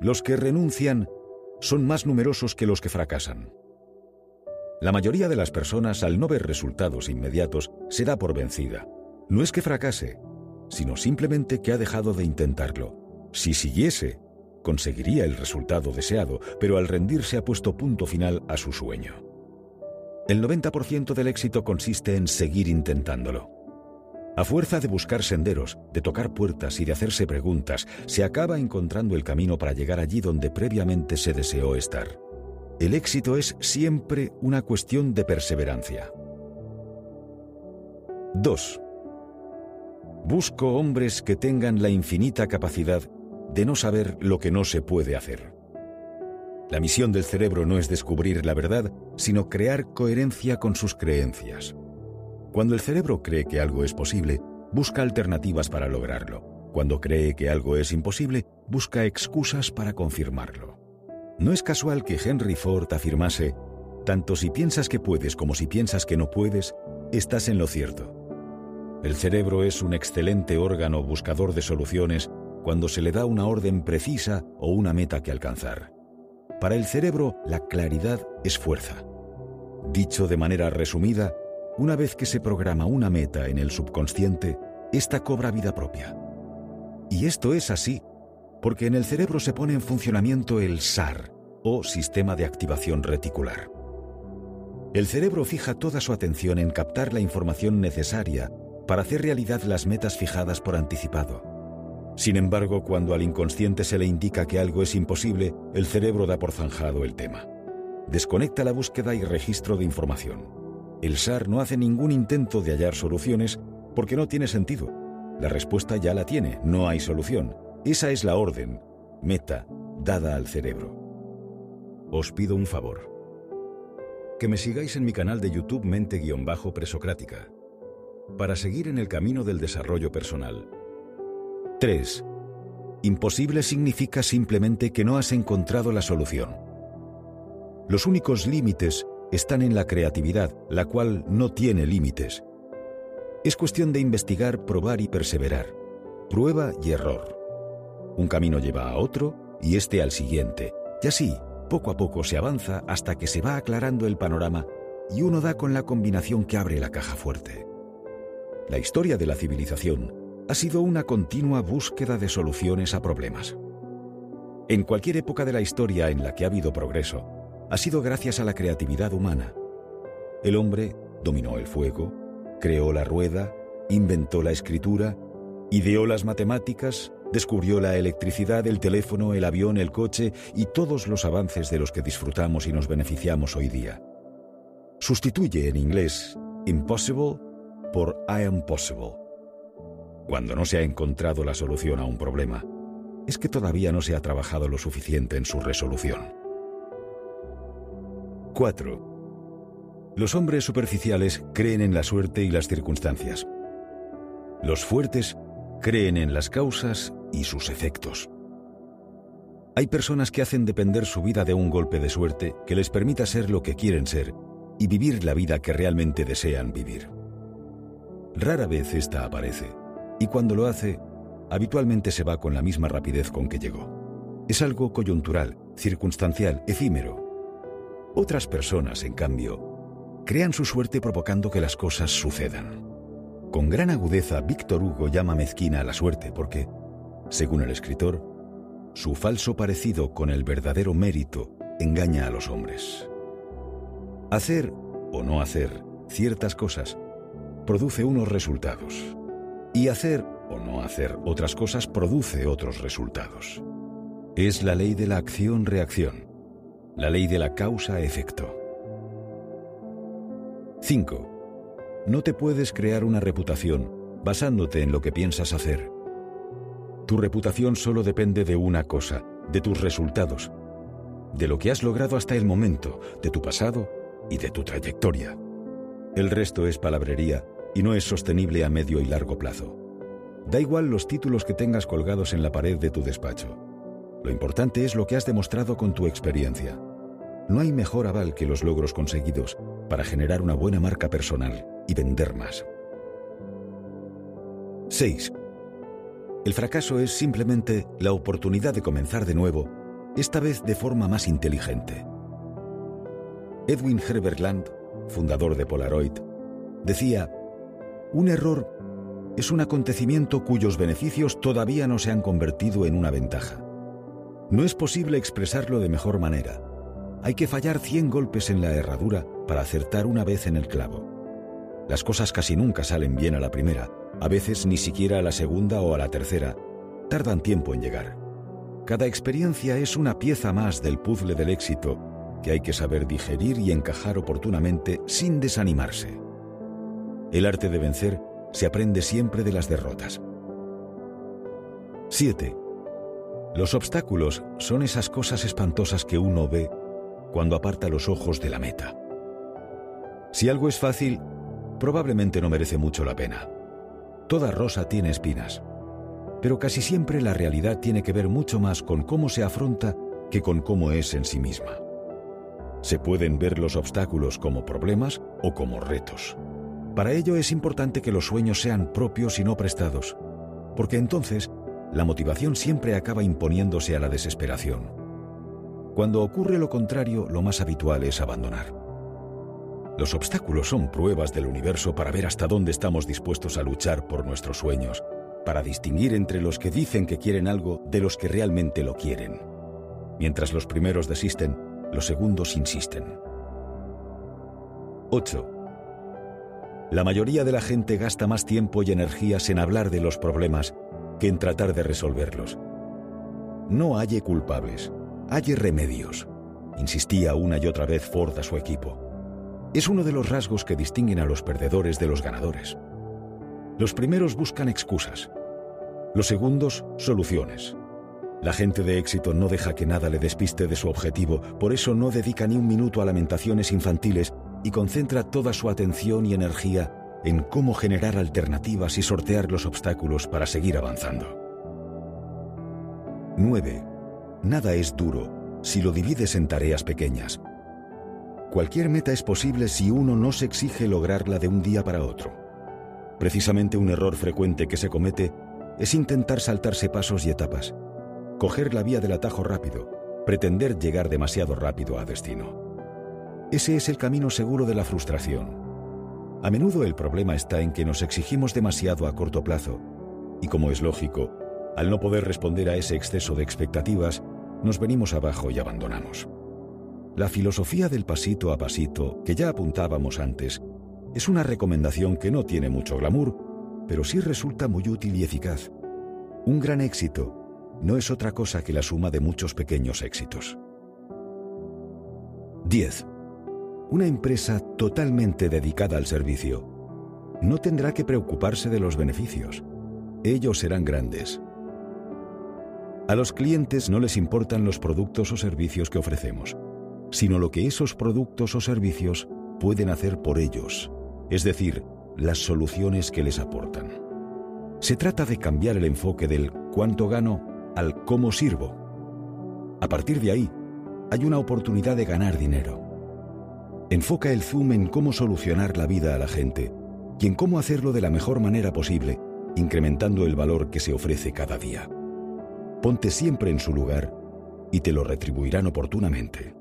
los que renuncian son más numerosos que los que fracasan. La mayoría de las personas, al no ver resultados inmediatos, se da por vencida. No es que fracase, sino simplemente que ha dejado de intentarlo. Si siguiese, conseguiría el resultado deseado, pero al rendirse ha puesto punto final a su sueño. El 90% del éxito consiste en seguir intentándolo. A fuerza de buscar senderos, de tocar puertas y de hacerse preguntas, se acaba encontrando el camino para llegar allí donde previamente se deseó estar. El éxito es siempre una cuestión de perseverancia. 2. Busco hombres que tengan la infinita capacidad de no saber lo que no se puede hacer. La misión del cerebro no es descubrir la verdad, sino crear coherencia con sus creencias. Cuando el cerebro cree que algo es posible, busca alternativas para lograrlo. Cuando cree que algo es imposible, busca excusas para confirmarlo. No es casual que Henry Ford afirmase, tanto si piensas que puedes como si piensas que no puedes, estás en lo cierto. El cerebro es un excelente órgano buscador de soluciones cuando se le da una orden precisa o una meta que alcanzar. Para el cerebro, la claridad es fuerza. Dicho de manera resumida, una vez que se programa una meta en el subconsciente, esta cobra vida propia. Y esto es así, porque en el cerebro se pone en funcionamiento el SAR, o Sistema de Activación Reticular. El cerebro fija toda su atención en captar la información necesaria para hacer realidad las metas fijadas por anticipado. Sin embargo, cuando al inconsciente se le indica que algo es imposible, el cerebro da por zanjado el tema. Desconecta la búsqueda y registro de información el SAR no hace ningún intento de hallar soluciones porque no tiene sentido. La respuesta ya la tiene, no hay solución. Esa es la orden, meta, dada al cerebro. Os pido un favor. Que me sigáis en mi canal de YouTube Mente-Presocrática para seguir en el camino del desarrollo personal. 3. Imposible significa simplemente que no has encontrado la solución. Los únicos límites están en la creatividad, la cual no tiene límites. Es cuestión de investigar, probar y perseverar. Prueba y error. Un camino lleva a otro y este al siguiente. Y así, poco a poco se avanza hasta que se va aclarando el panorama y uno da con la combinación que abre la caja fuerte. La historia de la civilización ha sido una continua búsqueda de soluciones a problemas. En cualquier época de la historia en la que ha habido progreso, ha sido gracias a la creatividad humana. El hombre dominó el fuego, creó la rueda, inventó la escritura, ideó las matemáticas, descubrió la electricidad, el teléfono, el avión, el coche y todos los avances de los que disfrutamos y nos beneficiamos hoy día. Sustituye en inglés impossible por I am possible. Cuando no se ha encontrado la solución a un problema, es que todavía no se ha trabajado lo suficiente en su resolución. 4. Los hombres superficiales creen en la suerte y las circunstancias. Los fuertes creen en las causas y sus efectos. Hay personas que hacen depender su vida de un golpe de suerte que les permita ser lo que quieren ser y vivir la vida que realmente desean vivir. Rara vez esta aparece, y cuando lo hace, habitualmente se va con la misma rapidez con que llegó. Es algo coyuntural, circunstancial, efímero, otras personas, en cambio, crean su suerte provocando que las cosas sucedan. Con gran agudeza, Víctor Hugo llama mezquina a la suerte porque, según el escritor, su falso parecido con el verdadero mérito engaña a los hombres. Hacer o no hacer ciertas cosas produce unos resultados y hacer o no hacer otras cosas produce otros resultados. Es la ley de la acción-reacción la ley de la causa-efecto. 5. No te puedes crear una reputación basándote en lo que piensas hacer. Tu reputación solo depende de una cosa, de tus resultados, de lo que has logrado hasta el momento, de tu pasado y de tu trayectoria. El resto es palabrería y no es sostenible a medio y largo plazo. Da igual los títulos que tengas colgados en la pared de tu despacho. Lo importante es lo que has demostrado con tu experiencia. No hay mejor aval que los logros conseguidos para generar una buena marca personal y vender más. 6. El fracaso es simplemente la oportunidad de comenzar de nuevo esta vez de forma más inteligente. Edwin Herbert Land, fundador de Polaroid, decía, un error es un acontecimiento cuyos beneficios todavía no se han convertido en una ventaja. No es posible expresarlo de mejor manera. Hay que fallar 100 golpes en la herradura para acertar una vez en el clavo. Las cosas casi nunca salen bien a la primera, a veces ni siquiera a la segunda o a la tercera. Tardan tiempo en llegar. Cada experiencia es una pieza más del puzzle del éxito que hay que saber digerir y encajar oportunamente sin desanimarse. El arte de vencer se aprende siempre de las derrotas. 7. Los obstáculos son esas cosas espantosas que uno ve cuando aparta los ojos de la meta. Si algo es fácil, probablemente no merece mucho la pena. Toda rosa tiene espinas, pero casi siempre la realidad tiene que ver mucho más con cómo se afronta que con cómo es en sí misma. Se pueden ver los obstáculos como problemas o como retos. Para ello es importante que los sueños sean propios y no prestados, porque entonces la motivación siempre acaba imponiéndose a la desesperación. Cuando ocurre lo contrario, lo más habitual es abandonar. Los obstáculos son pruebas del universo para ver hasta dónde estamos dispuestos a luchar por nuestros sueños, para distinguir entre los que dicen que quieren algo de los que realmente lo quieren. Mientras los primeros desisten, los segundos insisten. 8. La mayoría de la gente gasta más tiempo y energías en hablar de los problemas que en tratar de resolverlos. No hay culpables, hay remedios, insistía una y otra vez Ford a su equipo. Es uno de los rasgos que distinguen a los perdedores de los ganadores. Los primeros buscan excusas, los segundos soluciones. La gente de éxito no deja que nada le despiste de su objetivo, por eso no dedica ni un minuto a lamentaciones infantiles y concentra toda su atención y energía en cómo generar alternativas y sortear los obstáculos para seguir avanzando. 9. Nada es duro si lo divides en tareas pequeñas. Cualquier meta es posible si uno no se exige lograrla de un día para otro. Precisamente un error frecuente que se comete es intentar saltarse pasos y etapas, coger la vía del atajo rápido, pretender llegar demasiado rápido a destino. Ese es el camino seguro de la frustración. A menudo el problema está en que nos exigimos demasiado a corto plazo, y como es lógico, al no poder responder a ese exceso de expectativas, nos venimos abajo y abandonamos. La filosofía del pasito a pasito, que ya apuntábamos antes, es una recomendación que no tiene mucho glamour, pero sí resulta muy útil y eficaz. Un gran éxito no es otra cosa que la suma de muchos pequeños éxitos. 10. Una empresa totalmente dedicada al servicio no tendrá que preocuparse de los beneficios. Ellos serán grandes. A los clientes no les importan los productos o servicios que ofrecemos, sino lo que esos productos o servicios pueden hacer por ellos, es decir, las soluciones que les aportan. Se trata de cambiar el enfoque del cuánto gano al cómo sirvo. A partir de ahí, hay una oportunidad de ganar dinero. Enfoca el zoom en cómo solucionar la vida a la gente y en cómo hacerlo de la mejor manera posible, incrementando el valor que se ofrece cada día. Ponte siempre en su lugar y te lo retribuirán oportunamente.